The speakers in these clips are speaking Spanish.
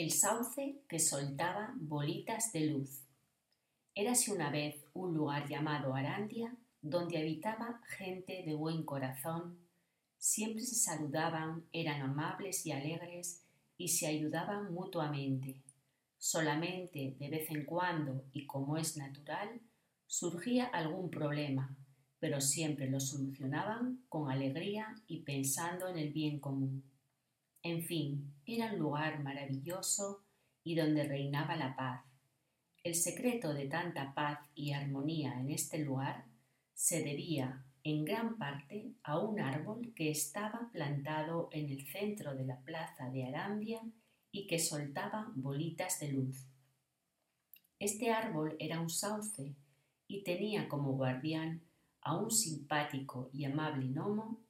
El sauce que soltaba bolitas de luz. Érase una vez un lugar llamado Arandia, donde habitaba gente de buen corazón. Siempre se saludaban, eran amables y alegres y se ayudaban mutuamente. Solamente de vez en cuando, y como es natural, surgía algún problema, pero siempre lo solucionaban con alegría y pensando en el bien común. En fin, era un lugar maravilloso y donde reinaba la paz. El secreto de tanta paz y armonía en este lugar se debía en gran parte a un árbol que estaba plantado en el centro de la plaza de Arandia y que soltaba bolitas de luz. Este árbol era un sauce y tenía como guardián a un simpático y amable gnomo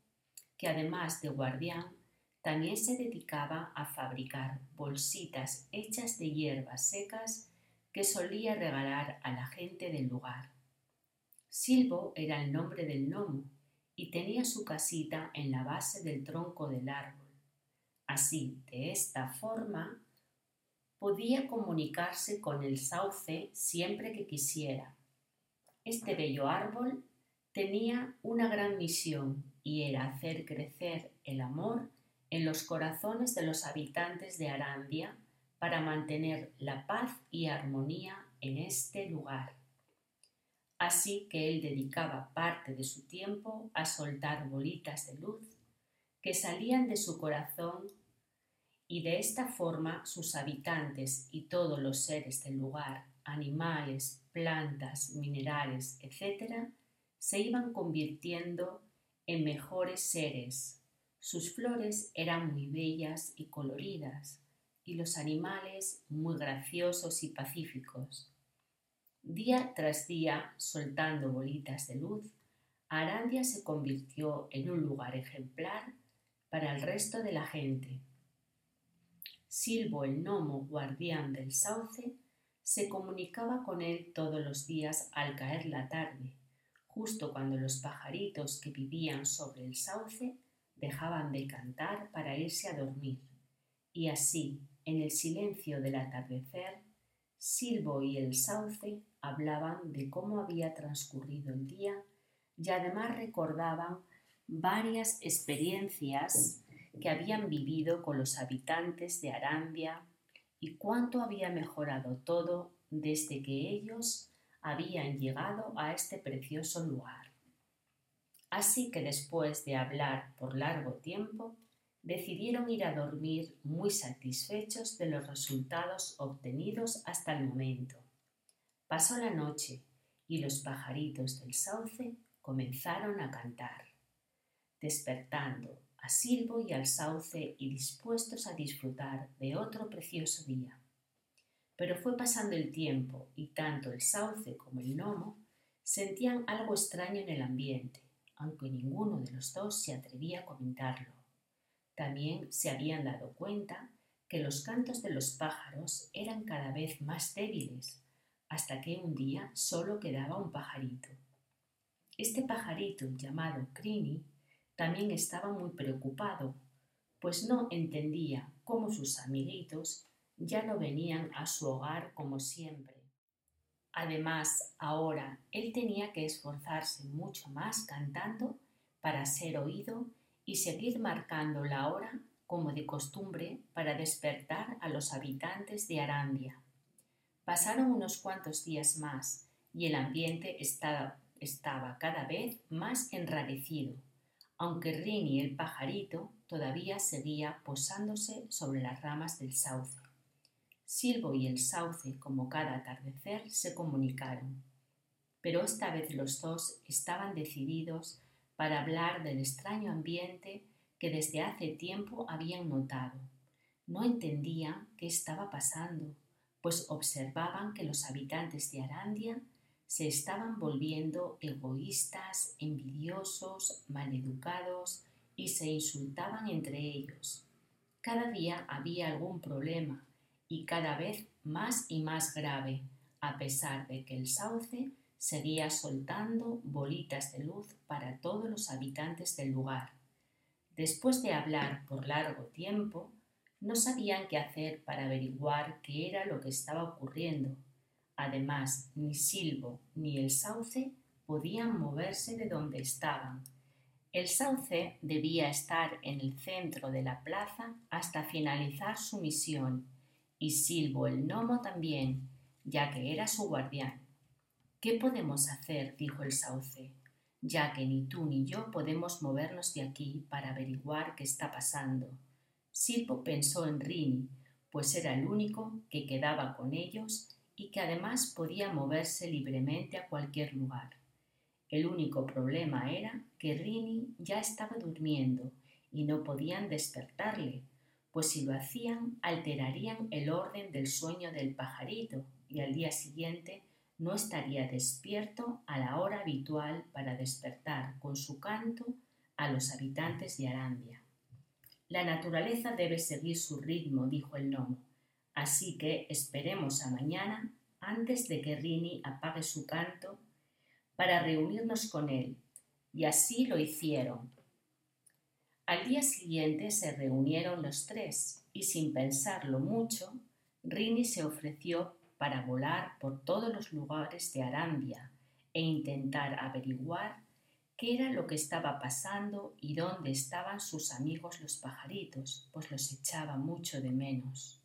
que además de guardián también se dedicaba a fabricar bolsitas hechas de hierbas secas que solía regalar a la gente del lugar. Silvo era el nombre del gnomo y tenía su casita en la base del tronco del árbol. Así, de esta forma, podía comunicarse con el sauce siempre que quisiera. Este bello árbol tenía una gran misión y era hacer crecer el amor en los corazones de los habitantes de Arandia para mantener la paz y armonía en este lugar. Así que él dedicaba parte de su tiempo a soltar bolitas de luz que salían de su corazón y de esta forma sus habitantes y todos los seres del lugar, animales, plantas, minerales, etc., se iban convirtiendo en mejores seres sus flores eran muy bellas y coloridas, y los animales muy graciosos y pacíficos. Día tras día, soltando bolitas de luz, Arandia se convirtió en un lugar ejemplar para el resto de la gente. Silvo el gnomo guardián del sauce se comunicaba con él todos los días al caer la tarde, justo cuando los pajaritos que vivían sobre el sauce dejaban de cantar para irse a dormir, y así, en el silencio del atardecer, Silvo y el sauce hablaban de cómo había transcurrido el día y además recordaban varias experiencias que habían vivido con los habitantes de Arandia y cuánto había mejorado todo desde que ellos habían llegado a este precioso lugar. Así que después de hablar por largo tiempo, decidieron ir a dormir muy satisfechos de los resultados obtenidos hasta el momento. Pasó la noche y los pajaritos del sauce comenzaron a cantar, despertando a Silvo y al sauce y dispuestos a disfrutar de otro precioso día. Pero fue pasando el tiempo y tanto el sauce como el gnomo sentían algo extraño en el ambiente aunque ninguno de los dos se atrevía a comentarlo. También se habían dado cuenta que los cantos de los pájaros eran cada vez más débiles, hasta que un día solo quedaba un pajarito. Este pajarito, llamado Crini, también estaba muy preocupado, pues no entendía cómo sus amiguitos ya no venían a su hogar como siempre Además, ahora él tenía que esforzarse mucho más cantando para ser oído y seguir marcando la hora como de costumbre para despertar a los habitantes de Arandia. Pasaron unos cuantos días más y el ambiente estaba, estaba cada vez más enrarecido, aunque Rini el pajarito todavía seguía posándose sobre las ramas del sauce. Silvo y el sauce, como cada atardecer, se comunicaron. Pero esta vez los dos estaban decididos para hablar del extraño ambiente que desde hace tiempo habían notado. No entendían qué estaba pasando, pues observaban que los habitantes de Arandia se estaban volviendo egoístas, envidiosos, maleducados y se insultaban entre ellos. Cada día había algún problema y cada vez más y más grave, a pesar de que el sauce seguía soltando bolitas de luz para todos los habitantes del lugar. Después de hablar por largo tiempo, No sabían qué hacer para averiguar qué era lo que estaba ocurriendo. Además, ni Silbo ni el sauce podían moverse de donde estaban. El sauce debía estar en el centro de la plaza hasta finalizar su misión, y Silbo el gnomo también, ya que era su guardián. ¿Qué podemos hacer? dijo el sauce, ya que ni tú ni yo podemos movernos de aquí para averiguar qué está pasando. Silbo pensó en Rini, pues era el único que quedaba con ellos y que además podía moverse libremente a cualquier lugar. El único problema era que Rini ya estaba durmiendo y no podían despertarle, pues si lo hacían alterarían el orden del sueño del pajarito y al día siguiente no estaría despierto a la hora habitual para despertar con su canto a los habitantes de Arandia. La naturaleza debe seguir su ritmo, dijo el gnomo, así que esperemos a mañana antes de que Rini apague su canto para reunirnos con él, y así lo hicieron. Al día siguiente se reunieron los tres, y sin pensarlo mucho, Rini se ofreció para volar por todos los lugares de Arandia e intentar averiguar qué era lo que estaba pasando y dónde estaban sus amigos los pajaritos, pues los echaba mucho de menos.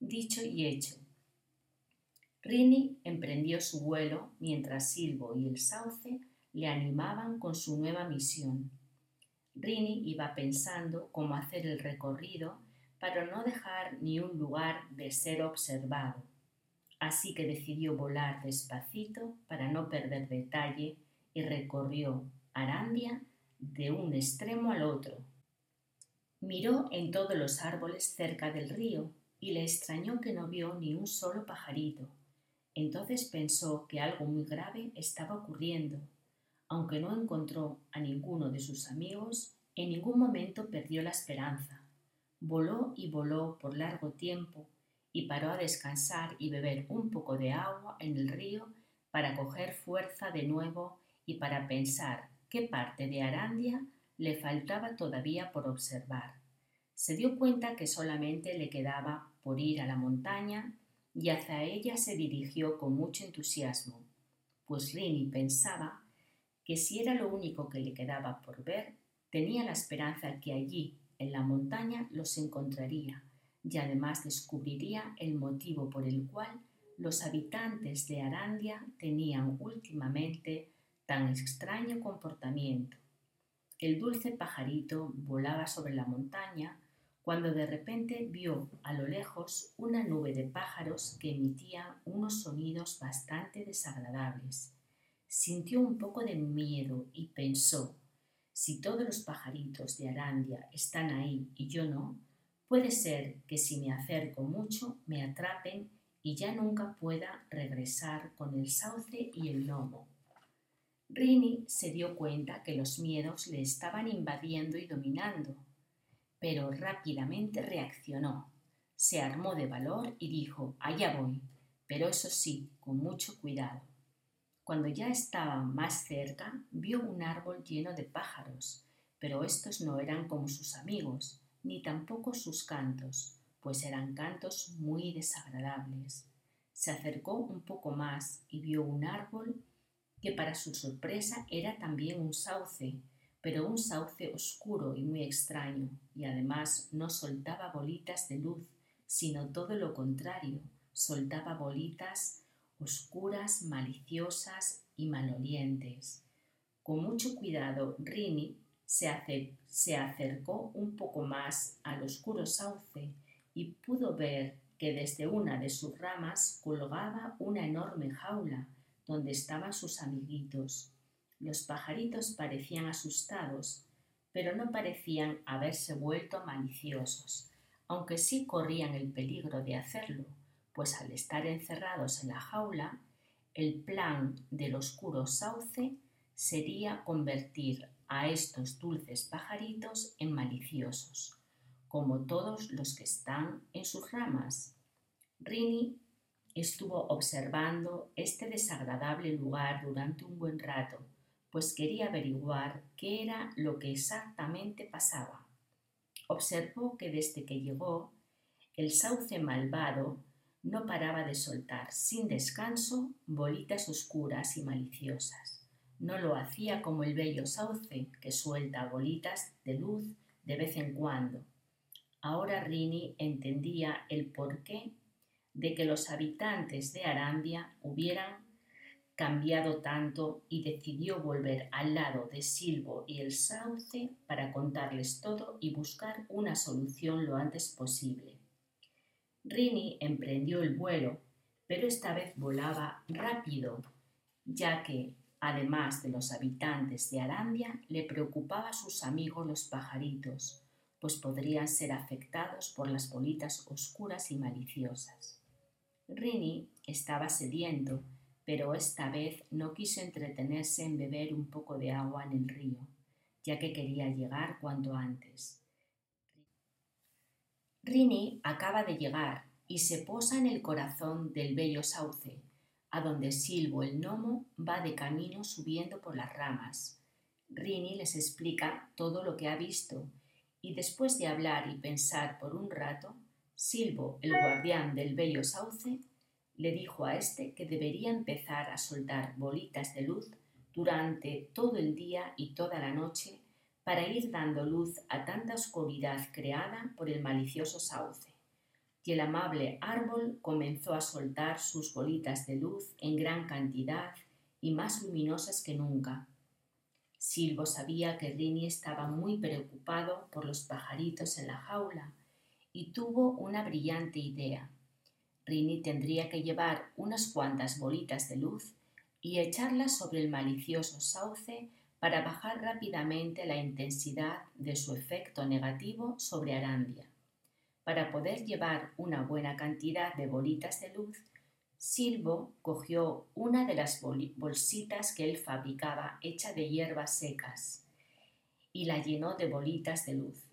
Dicho y hecho. Rini emprendió su vuelo mientras Silbo y el sauce le animaban con su nueva misión. Rini iba pensando cómo hacer el recorrido para no dejar ni un lugar de ser observado así que decidió volar despacito para no perder detalle y recorrió Arandia de un extremo al otro. Miró en todos los árboles cerca del río y le extrañó que no vio ni un solo pajarito. Entonces pensó que algo muy grave estaba ocurriendo. Aunque no encontró a ninguno de sus amigos, en ningún momento perdió la esperanza. Voló y voló por largo tiempo y paró a descansar y beber un poco de agua en el río para coger fuerza de nuevo y para pensar qué parte de Arandia le faltaba todavía por observar. Se dio cuenta que solamente le quedaba por ir a la montaña y hacia ella se dirigió con mucho entusiasmo, pues Rini pensaba que si era lo único que le quedaba por ver, tenía la esperanza que allí, en la montaña, los encontraría y además descubriría el motivo por el cual los habitantes de Arandia tenían últimamente tan extraño comportamiento. El dulce pajarito volaba sobre la montaña cuando de repente vio a lo lejos una nube de pájaros que emitían unos sonidos bastante desagradables. Sintió un poco de miedo y pensó, si todos los pajaritos de Arandia están ahí y yo no, Puede ser que si me acerco mucho me atrapen y ya nunca pueda regresar con el sauce y el lomo. Rini se dio cuenta que los miedos le estaban invadiendo y dominando, pero rápidamente reaccionó. Se armó de valor y dijo Allá voy, pero eso sí, con mucho cuidado. Cuando ya estaba más cerca, vio un árbol lleno de pájaros, pero estos no eran como sus amigos, ni tampoco sus cantos, pues eran cantos muy desagradables. Se acercó un poco más y vio un árbol que para su sorpresa era también un sauce, pero un sauce oscuro y muy extraño, y además no soltaba bolitas de luz, sino todo lo contrario, soltaba bolitas oscuras, maliciosas y malolientes. Con mucho cuidado, Rini se, acercó un poco más al oscuro sauce y pudo ver que desde una de sus ramas colgaba una enorme jaula donde estaban sus amiguitos. Los pajaritos parecían asustados, pero no parecían haberse vuelto maliciosos, aunque sí corrían el peligro de hacerlo, pues al estar encerrados en la jaula, el plan del oscuro sauce sería convertir a estos dulces pajaritos en maliciosos, como todos los que están en sus ramas. Rini estuvo observando este desagradable lugar durante un buen rato, pues quería averiguar qué era lo que exactamente pasaba. Observó que desde que llegó El sauce malvado no paraba de soltar sin descanso bolitas oscuras y maliciosas. No lo hacía como el bello sauce, que suelta bolitas de luz de vez en cuando. Ahora Rini entendía el porqué de que los habitantes de Arambia hubieran cambiado tanto y decidió volver al lado de Silvo y el sauce para contarles todo y buscar una solución lo antes posible. Rini emprendió el vuelo, pero esta vez volaba rápido, ya que, además de los habitantes de Arambia, le preocupaba a sus amigos los pajaritos, pues podrían ser afectados por las bolitas oscuras y maliciosas. Rini estaba sediento, pero esta vez no quiso entretenerse en beber un poco de agua en el río, ya que quería llegar cuanto antes. Rini acaba de llegar y se posa en el corazón del bello sauce, a donde Silvo el gnomo va de camino subiendo por las ramas. Rini les explica todo lo que ha visto y después de hablar y pensar por un rato, Silvo, el guardián del bello sauce, le dijo a éste que debería empezar a soltar bolitas de luz durante todo el día y toda la noche para ir dando luz a tanta oscuridad creada por el malicioso sauce. Y el amable árbol comenzó a soltar sus bolitas de luz en gran cantidad y más luminosas que nunca. Silvo sabía que Rini estaba muy preocupado por los pajaritos en la jaula y tuvo una brillante idea. Rini tendría que llevar unas cuantas bolitas de luz y echarlas sobre el malicioso sauce para bajar rápidamente la intensidad de su efecto negativo sobre Arambia. Para poder llevar una buena cantidad de bolitas de luz, Silvo cogió una de las bolsitas que él fabricaba hecha de hierbas secas y la llenó de bolitas de luz.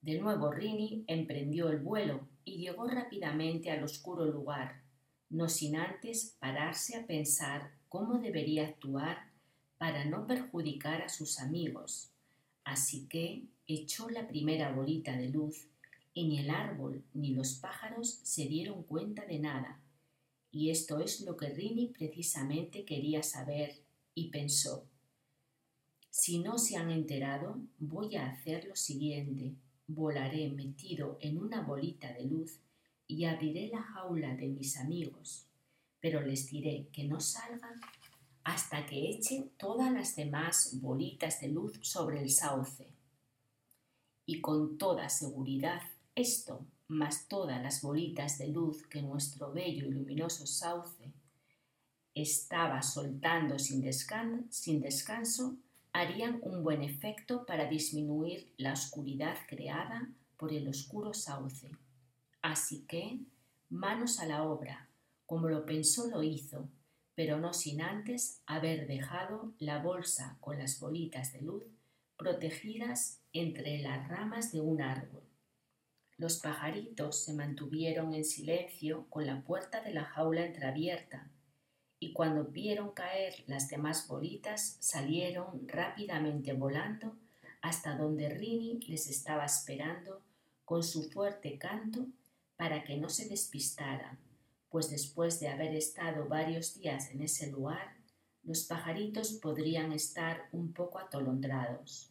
De nuevo Rini emprendió el vuelo y llegó rápidamente al oscuro lugar, no sin antes pararse a pensar cómo debería actuar para no perjudicar a sus amigos. Así que echó la primera bolita de luz y ni el árbol ni los pájaros se dieron cuenta de nada. Y esto es lo que Rini precisamente quería saber y pensó. Si no se han enterado, voy a hacer lo siguiente volaré metido en una bolita de luz y abriré la jaula de mis amigos, pero les diré que no salgan hasta que echen todas las demás bolitas de luz sobre el sauce. Y con toda seguridad esto, más todas las bolitas de luz que nuestro bello y luminoso sauce estaba soltando sin, sin descanso, harían un buen efecto para disminuir la oscuridad creada por el oscuro sauce. Así que, manos a la obra, como lo pensó lo hizo, pero no sin antes haber dejado la bolsa con las bolitas de luz protegidas entre las ramas de un árbol. Los pajaritos se mantuvieron en silencio con la puerta de la jaula entreabierta y cuando vieron caer las demás bolitas salieron rápidamente volando hasta donde Rini les estaba esperando con su fuerte canto para que no se despistaran, pues después de haber estado varios días en ese lugar, los pajaritos podrían estar un poco atolondrados.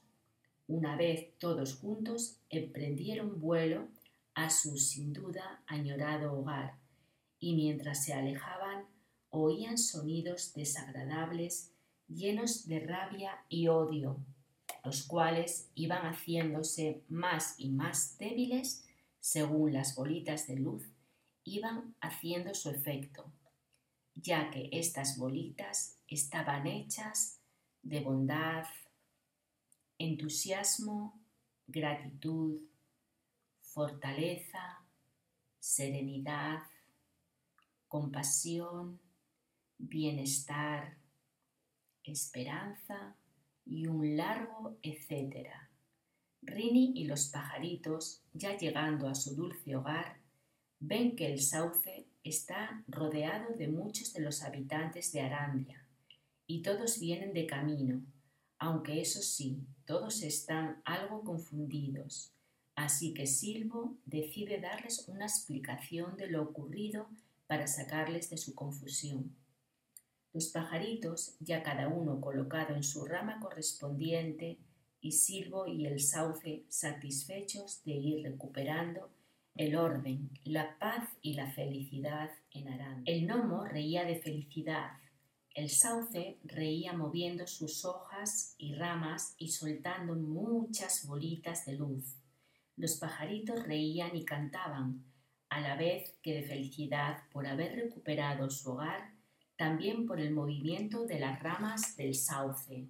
Una vez todos juntos emprendieron vuelo a su sin duda añorado hogar, y mientras se alejaban oían sonidos desagradables llenos de rabia y odio, los cuales iban haciéndose más y más débiles según las bolitas de luz iban haciendo su efecto, ya que estas bolitas estaban hechas de bondad, entusiasmo, gratitud, fortaleza, serenidad, compasión, bienestar, esperanza y un largo etcétera. Rini y los pajaritos, ya llegando a su dulce hogar, ven que el sauce está rodeado de muchos de los habitantes de Arandia, y todos vienen de camino, aunque eso sí, todos están algo confundidos. Así que Silvo decide darles una explicación de lo ocurrido para sacarles de su confusión. Los pajaritos, ya cada uno colocado en su rama correspondiente, y Silvo y el sauce satisfechos de ir recuperando el orden, la paz y la felicidad en Aranda. El gnomo reía de felicidad, el sauce reía moviendo sus hojas y ramas y soltando muchas bolitas de luz. Los pajaritos reían y cantaban, a la vez que de felicidad por haber recuperado su hogar, también por el movimiento de las ramas del sauce.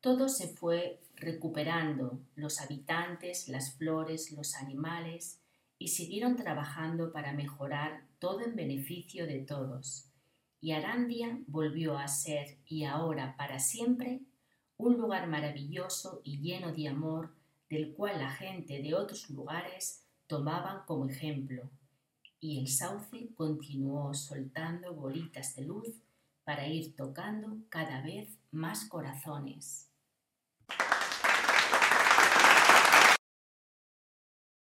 Todo se fue recuperando, los habitantes, las flores, los animales, y siguieron trabajando para mejorar todo en beneficio de todos. Y Arandia volvió a ser, y ahora para siempre, un lugar maravilloso y lleno de amor del cual la gente de otros lugares tomaban como ejemplo. Y el sauce continuó soltando bolitas de luz para ir tocando cada vez más corazones.